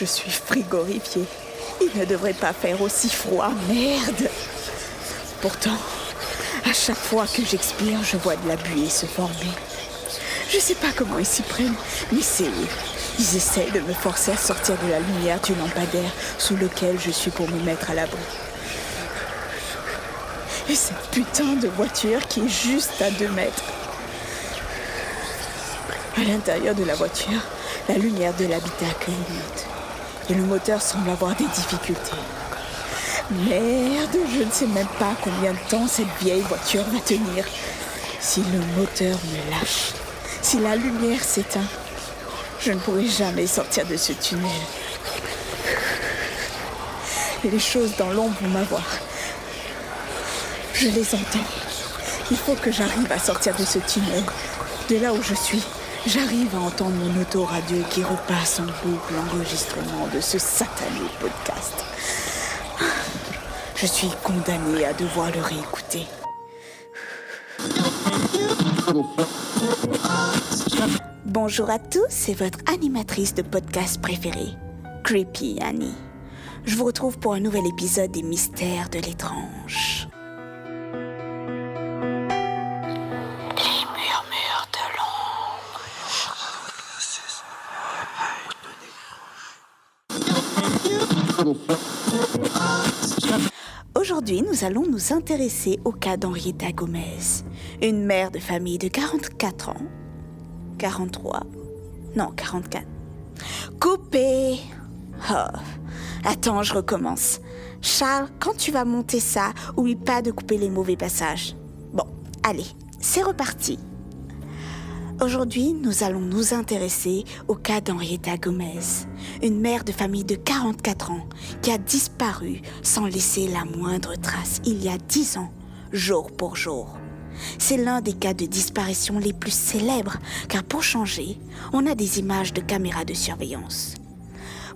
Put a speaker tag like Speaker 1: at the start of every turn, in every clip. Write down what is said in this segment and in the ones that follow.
Speaker 1: Je suis frigorifiée. Il ne devrait pas faire aussi froid, merde. Pourtant, à chaque fois que j'expire, je vois de la buée se former. Je sais pas comment ils s'y prennent, mais c'est. Ils essayent de me forcer à sortir de la lumière du lampadaire sous lequel je suis pour me mettre à l'abri. Et cette putain de voiture qui est juste à deux mètres. À l'intérieur de la voiture, la lumière de l'habitacle clignote. Et le moteur semble avoir des difficultés. Merde, je ne sais même pas combien de temps cette vieille voiture va tenir. Si le moteur me lâche, si la lumière s'éteint, je ne pourrai jamais sortir de ce tunnel. Les choses dans l'ombre vont m'avoir. Je les entends. Il faut que j'arrive à sortir de ce tunnel. De là où je suis, j'arrive à entendre mon autoradio qui repasse en boucle l'enregistrement de ce satané podcast. Je suis condamnée à devoir le réécouter. Bonjour à tous, c'est votre animatrice de podcast préférée, Creepy Annie. Je vous retrouve pour un nouvel épisode des Mystères de l'étrange. Aujourd'hui, nous allons nous intéresser au cas d'Henrietta Gomez, une mère de famille de 44 ans 43. Non, 44. Coupé Oh. Attends, je recommence. Charles, quand tu vas monter ça, oublie pas de couper les mauvais passages. Bon, allez, c'est reparti. Aujourd'hui, nous allons nous intéresser au cas d'Henrietta Gomez, une mère de famille de 44 ans qui a disparu sans laisser la moindre trace il y a 10 ans, jour pour jour. C'est l'un des cas de disparition les plus célèbres, car pour changer, on a des images de caméras de surveillance.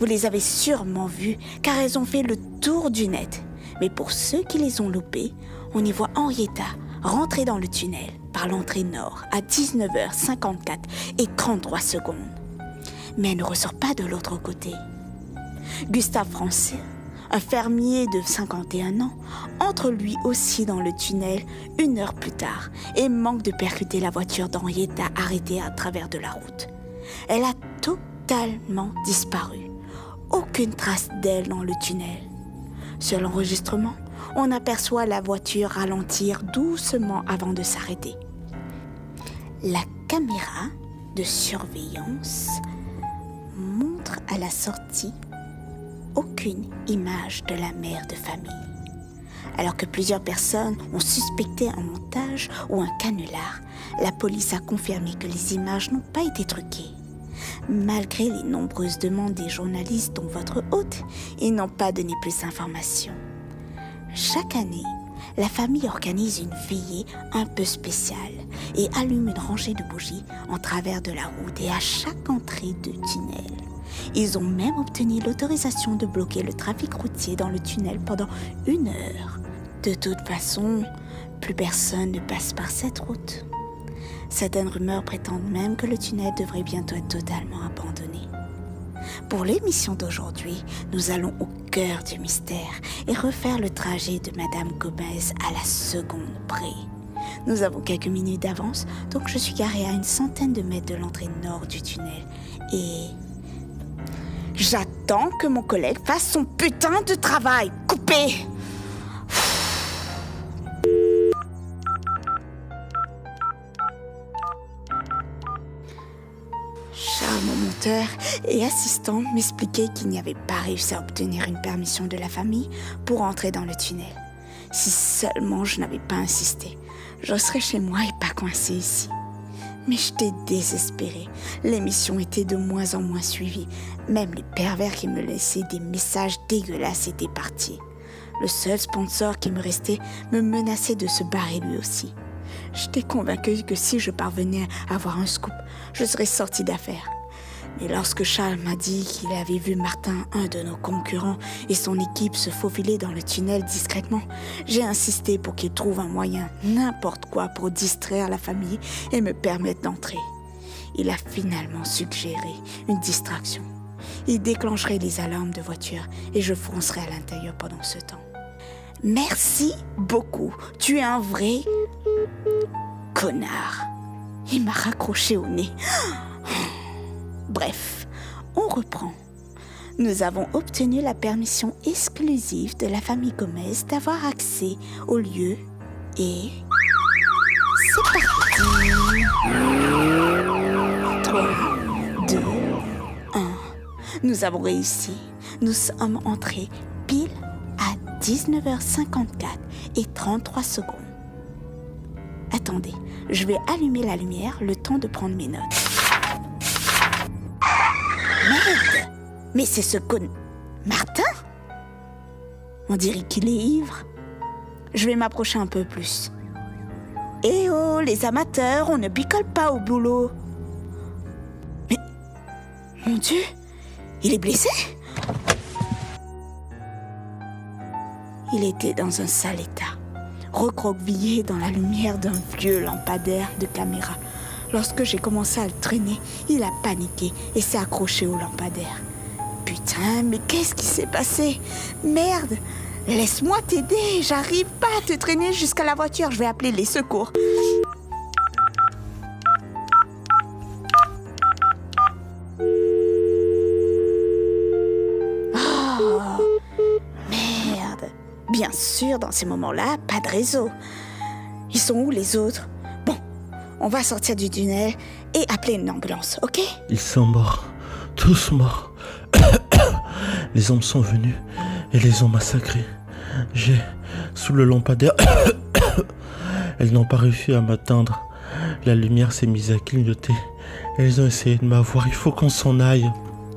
Speaker 1: Vous les avez sûrement vues, car elles ont fait le tour du net. Mais pour ceux qui les ont loupées, on y voit Henrietta rentrer dans le tunnel par l'entrée nord à 19h54 et 33 secondes. Mais elle ne ressort pas de l'autre côté. Gustave Français un fermier de 51 ans, entre lui aussi dans le tunnel une heure plus tard et manque de percuter la voiture d'Henrietta arrêtée à travers de la route. Elle a totalement disparu. Aucune trace d'elle dans le tunnel. Sur l'enregistrement, on aperçoit la voiture ralentir doucement avant de s'arrêter. La caméra de surveillance montre à la sortie aucune image de la mère de famille. Alors que plusieurs personnes ont suspecté un montage ou un canular, la police a confirmé que les images n'ont pas été truquées. Malgré les nombreuses demandes des journalistes dont votre hôte, ils n'ont pas donné plus d'informations. Chaque année, la famille organise une veillée un peu spéciale et allume une rangée de bougies en travers de la route et à chaque entrée de tunnel. Ils ont même obtenu l'autorisation de bloquer le trafic routier dans le tunnel pendant une heure. De toute façon, plus personne ne passe par cette route. Certaines rumeurs prétendent même que le tunnel devrait bientôt être totalement abandonné. Pour l'émission d'aujourd'hui, nous allons au du mystère et refaire le trajet de Madame Gomez à la seconde près. Nous avons quelques minutes d'avance, donc je suis garée à une centaine de mètres de l'entrée nord du tunnel. Et J'attends que mon collègue fasse son putain de travail. Coupé Et assistant m'expliquait qu'il n'y avait pas réussi à obtenir une permission de la famille pour entrer dans le tunnel. Si seulement je n'avais pas insisté, je serais chez moi et pas coincé ici. Mais j'étais désespérée. L'émission était de moins en moins suivie. Même les pervers qui me laissaient des messages dégueulasses étaient partis. Le seul sponsor qui me restait me menaçait de se barrer lui aussi. J'étais convaincue que si je parvenais à avoir un scoop, je serais sortie d'affaires. Mais lorsque Charles m'a dit qu'il avait vu Martin, un de nos concurrents, et son équipe se faufiler dans le tunnel discrètement, j'ai insisté pour qu'il trouve un moyen, n'importe quoi, pour distraire la famille et me permettre d'entrer. Il a finalement suggéré une distraction. il déclencherait les alarmes de voiture et je foncerais à l'intérieur pendant ce temps. Merci beaucoup. Tu es un vrai connard. Il m'a raccroché au nez. Bref, on reprend. Nous avons obtenu la permission exclusive de la famille Gomez d'avoir accès au lieu et c'est parti. 3, 2, 1. Nous avons réussi. Nous sommes entrés pile à 19h54 et 33 secondes. Attendez, je vais allumer la lumière le temps de prendre mes notes. Mais c'est ce con... Martin On dirait qu'il est ivre. Je vais m'approcher un peu plus. Eh oh, les amateurs, on ne picole pas au boulot. Mais... Mon Dieu Il est blessé? Il était dans un sale état, recroquevillé dans la lumière d'un vieux lampadaire de caméra. Lorsque j'ai commencé à le traîner, il a paniqué et s'est accroché au lampadaire. Putain, mais qu'est-ce qui s'est passé? Merde Laisse-moi t'aider, j'arrive pas à te traîner jusqu'à la voiture, je vais appeler les secours. Bien sûr, dans ces moments-là, pas de réseau. Ils sont où les autres? On va sortir du tunnel et appeler une ambulance, ok?
Speaker 2: Ils sont morts. Tous morts. les hommes sont venus et les ont massacrés. J'ai, sous le lampadaire, elles n'ont pas réussi à m'atteindre. La lumière s'est mise à clignoter. Elles ont essayé de m'avoir. Il faut qu'on s'en aille.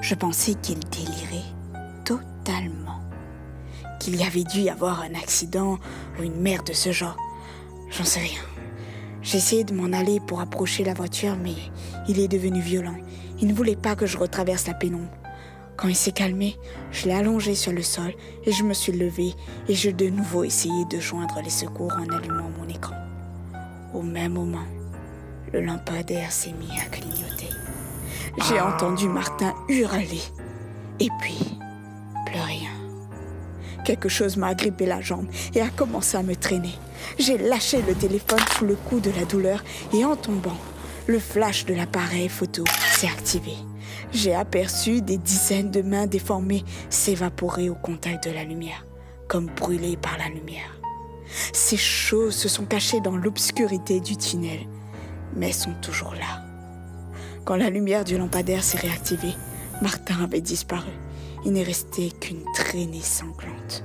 Speaker 1: Je pensais qu'il délirait totalement qu'il y avait dû y avoir un accident ou une merde de ce genre. J'en sais rien. J'essayais de m'en aller pour approcher la voiture, mais il est devenu violent. Il ne voulait pas que je retraverse la pénombre. Quand il s'est calmé, je l'ai allongé sur le sol et je me suis levé et j'ai de nouveau essayé de joindre les secours en allumant mon écran. Au même moment, le lampadaire s'est mis à clignoter. J'ai entendu Martin hurler et puis plus rien. Quelque chose m'a agrippé la jambe et a commencé à me traîner. J'ai lâché le téléphone sous le coup de la douleur et en tombant, le flash de l'appareil photo s'est activé. J'ai aperçu des dizaines de mains déformées s'évaporer au contact de la lumière, comme brûlées par la lumière. Ces choses se sont cachées dans l'obscurité du tunnel, mais sont toujours là. Quand la lumière du lampadaire s'est réactivée, Martin avait disparu il n'est resté qu'une traînée sanglante.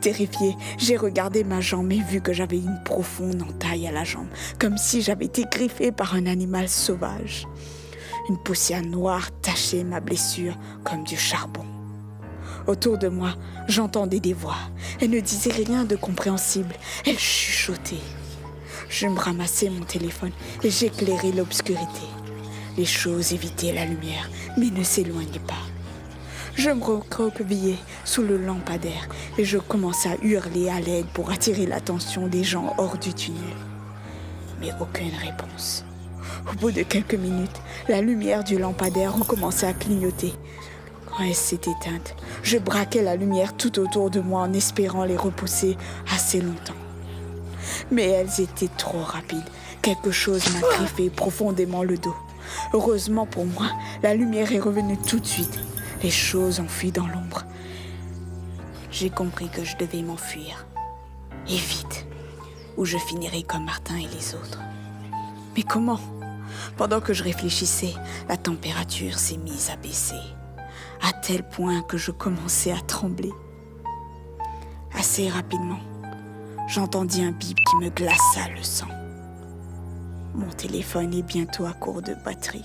Speaker 1: Terrifiée, j'ai regardé ma jambe et vu que j'avais une profonde entaille à la jambe, comme si j'avais été griffée par un animal sauvage. Une poussière noire tachait ma blessure comme du charbon. Autour de moi, j'entendais des voix. Elles ne disaient rien de compréhensible. Elles chuchotaient. Je me ramassai mon téléphone et j'éclairai l'obscurité. Les choses évitaient la lumière, mais ne s'éloignaient pas. Je me recroquevillais sous le lampadaire et je commençais à hurler à l'aide pour attirer l'attention des gens hors du tunnel. Mais aucune réponse. Au bout de quelques minutes, la lumière du lampadaire recommençait à clignoter. Quand elle s'est éteinte, je braquais la lumière tout autour de moi en espérant les repousser assez longtemps. Mais elles étaient trop rapides. Quelque chose m'a griffé profondément le dos. Heureusement pour moi, la lumière est revenue tout de suite les choses ont fui dans l'ombre. J'ai compris que je devais m'enfuir. Et vite, ou je finirais comme Martin et les autres. Mais comment? Pendant que je réfléchissais, la température s'est mise à baisser, à tel point que je commençais à trembler. Assez rapidement, j'entendis un bip qui me glaça le sang. Mon téléphone est bientôt à court de batterie.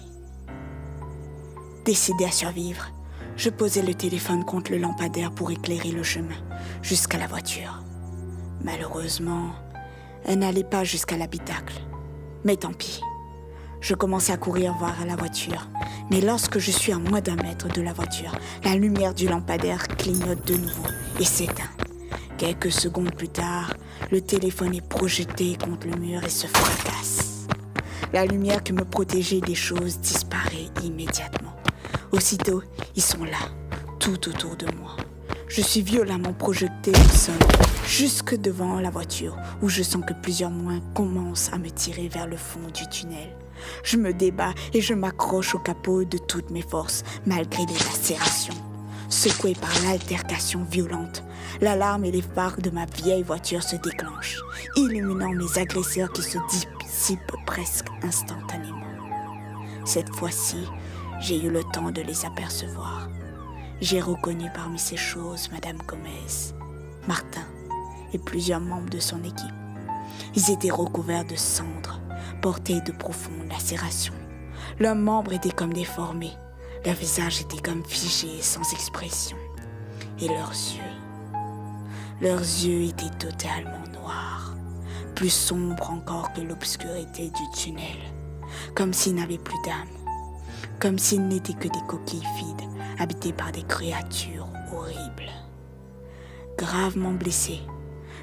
Speaker 1: Décidé à survivre, je posais le téléphone contre le lampadaire pour éclairer le chemin jusqu'à la voiture. Malheureusement, elle n'allait pas jusqu'à l'habitacle. Mais tant pis. Je commençais à courir vers la voiture. Mais lorsque je suis à moins d'un mètre de la voiture, la lumière du lampadaire clignote de nouveau et s'éteint. Quelques secondes plus tard, le téléphone est projeté contre le mur et se fracasse. La lumière qui me protégeait des choses disparaît immédiatement. Aussitôt, ils sont là, tout autour de moi. Je suis violemment projeté au sol, jusque devant la voiture, où je sens que plusieurs moins commencent à me tirer vers le fond du tunnel. Je me débat et je m'accroche au capot de toutes mes forces, malgré les lacérations. Secoué par l'altercation violente, l'alarme et les phares de ma vieille voiture se déclenchent, illuminant mes agresseurs qui se dissipent presque instantanément. Cette fois-ci, j'ai eu le temps de les apercevoir. J'ai reconnu parmi ces choses Madame Gomez, Martin et plusieurs membres de son équipe. Ils étaient recouverts de cendres, portés de profondes lacérations. Leurs membres étaient comme déformés, leurs visages étaient comme figés sans expression. Et leurs yeux, leurs yeux étaient totalement noirs, plus sombres encore que l'obscurité du tunnel, comme s'ils n'avaient plus d'âme, comme s'ils n'étaient que des coquilles vides habitées par des créatures horribles. Gravement blessé,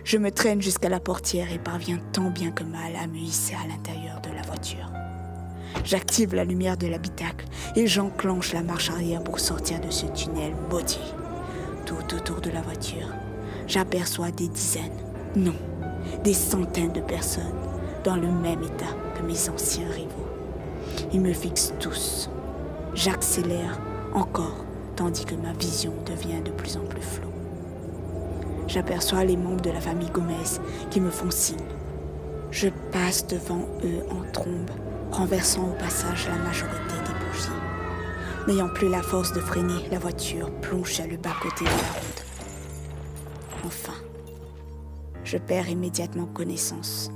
Speaker 1: je me traîne jusqu'à la portière et parviens tant bien que mal à me hisser à l'intérieur de la voiture. J'active la lumière de l'habitacle et j'enclenche la marche arrière pour sortir de ce tunnel maudit. Tout autour de la voiture, j'aperçois des dizaines, non, des centaines de personnes dans le même état que mes anciens rivaux. Ils me fixent tous. J'accélère encore tandis que ma vision devient de plus en plus floue. J'aperçois les membres de la famille Gomez qui me font signe. Je passe devant eux en trombe, renversant au passage la majorité des bougies. N'ayant plus la force de freiner, la voiture plonge à le bas-côté de la route. Enfin, je perds immédiatement connaissance,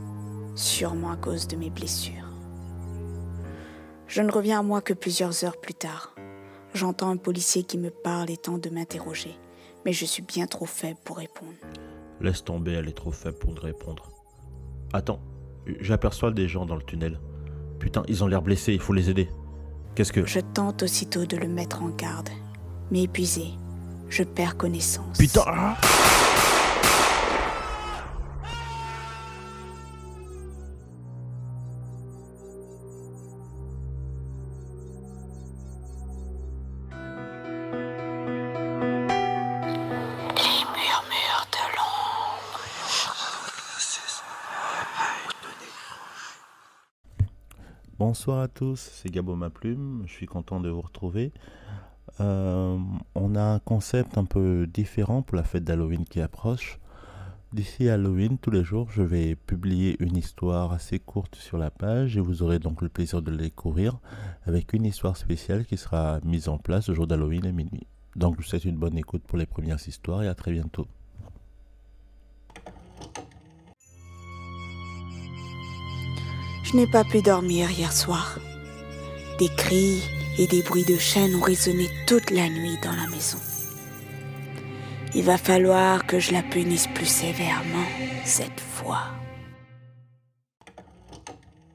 Speaker 1: sûrement à cause de mes blessures. Je ne reviens à moi que plusieurs heures plus tard. J'entends un policier qui me parle et tente de m'interroger, mais je suis bien trop faible pour répondre.
Speaker 2: Laisse tomber, elle est trop faible pour répondre. Attends, j'aperçois des gens dans le tunnel. Putain, ils ont l'air blessés, il faut les aider. Qu'est-ce que...
Speaker 1: Je tente aussitôt de le mettre en garde, mais épuisé, je perds connaissance.
Speaker 2: Putain ah Bonsoir à tous, c'est Gabo Ma Plume, je suis content de vous retrouver. Euh, on a un concept un peu différent pour la fête d'Halloween qui approche. D'ici Halloween, tous les jours, je vais publier une histoire assez courte sur la page et vous aurez donc le plaisir de la découvrir avec une histoire spéciale qui sera mise en place le jour d'Halloween à minuit. Donc je vous souhaite une bonne écoute pour les premières histoires et à très bientôt.
Speaker 1: Je n'ai pas pu dormir hier soir. Des cris et des bruits de chaînes ont résonné toute la nuit dans la maison. Il va falloir que je la punisse plus sévèrement cette fois.